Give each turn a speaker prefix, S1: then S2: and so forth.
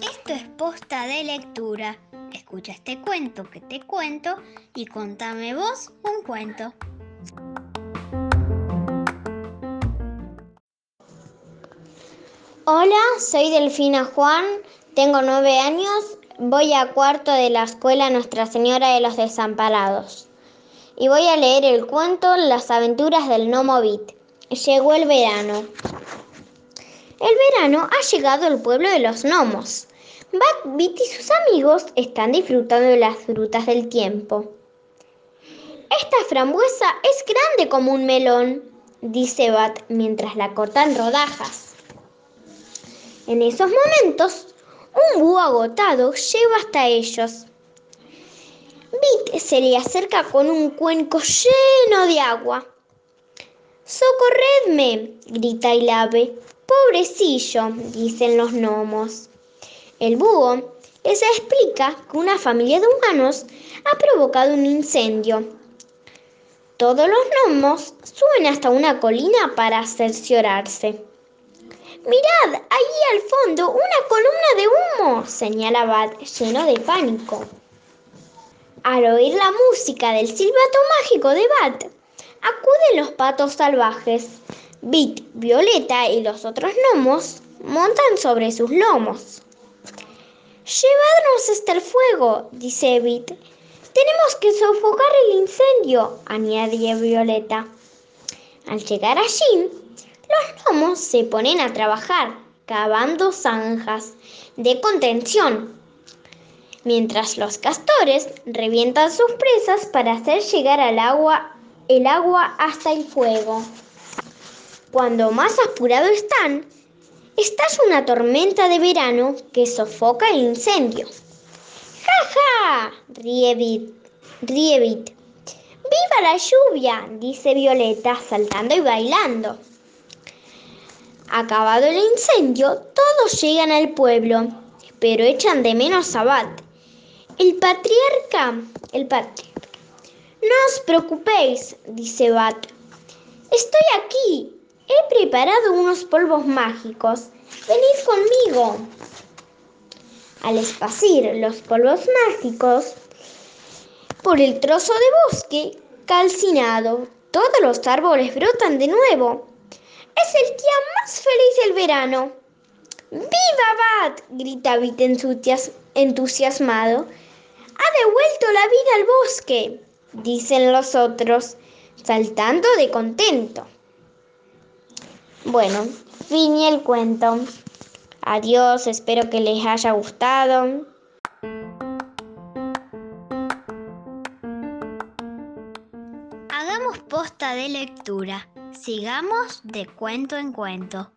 S1: Esto es posta de lectura. Escucha este cuento que te cuento y contame vos un cuento.
S2: Hola, soy Delfina Juan, tengo nueve años, voy a cuarto de la escuela Nuestra Señora de los Desamparados y voy a leer el cuento Las aventuras del Gnomo Bit. Llegó el verano. El verano ha llegado al pueblo de los gnomos. Bat, Bit y sus amigos están disfrutando de las frutas del tiempo. Esta frambuesa es grande como un melón, dice Bat mientras la cortan rodajas. En esos momentos, un búho agotado lleva hasta ellos. Bit se le acerca con un cuenco lleno de agua. ¡Socorredme! grita el ave. Pobrecillo, dicen los gnomos. El búho les explica que una familia de humanos ha provocado un incendio. Todos los gnomos suben hasta una colina para cerciorarse. Mirad, allí al fondo, una columna de humo, señala Bat, lleno de pánico. Al oír la música del silbato mágico de Bat, acuden los patos salvajes. Bit, Violeta y los otros gnomos montan sobre sus lomos. Llevadnos hasta el fuego, dice Bit. Tenemos que sofocar el incendio, añade Violeta. Al llegar allí, los gnomos se ponen a trabajar, cavando zanjas de contención, mientras los castores revientan sus presas para hacer llegar al agua, el agua hasta el fuego. Cuando más apurado están, estalla una tormenta de verano que sofoca el incendio. ¡Ja, ja! ríe Bit. Ríe Bit. ¡Viva la lluvia! dice Violeta, saltando y bailando. Acabado el incendio, todos llegan al pueblo, pero echan de menos a Bat. El patriarca, el patriarca. No os preocupéis, dice Bat. Estoy aquí. He preparado unos polvos mágicos. Venid conmigo. Al esparcir los polvos mágicos por el trozo de bosque calcinado, todos los árboles brotan de nuevo. Es el día más feliz del verano. ¡Viva Bat! grita Bit entusiasmado. Ha devuelto la vida al bosque, dicen los otros, saltando de contento. Bueno, fin el cuento. Adiós, espero que les haya gustado.
S1: Hagamos posta de lectura. Sigamos de cuento en cuento.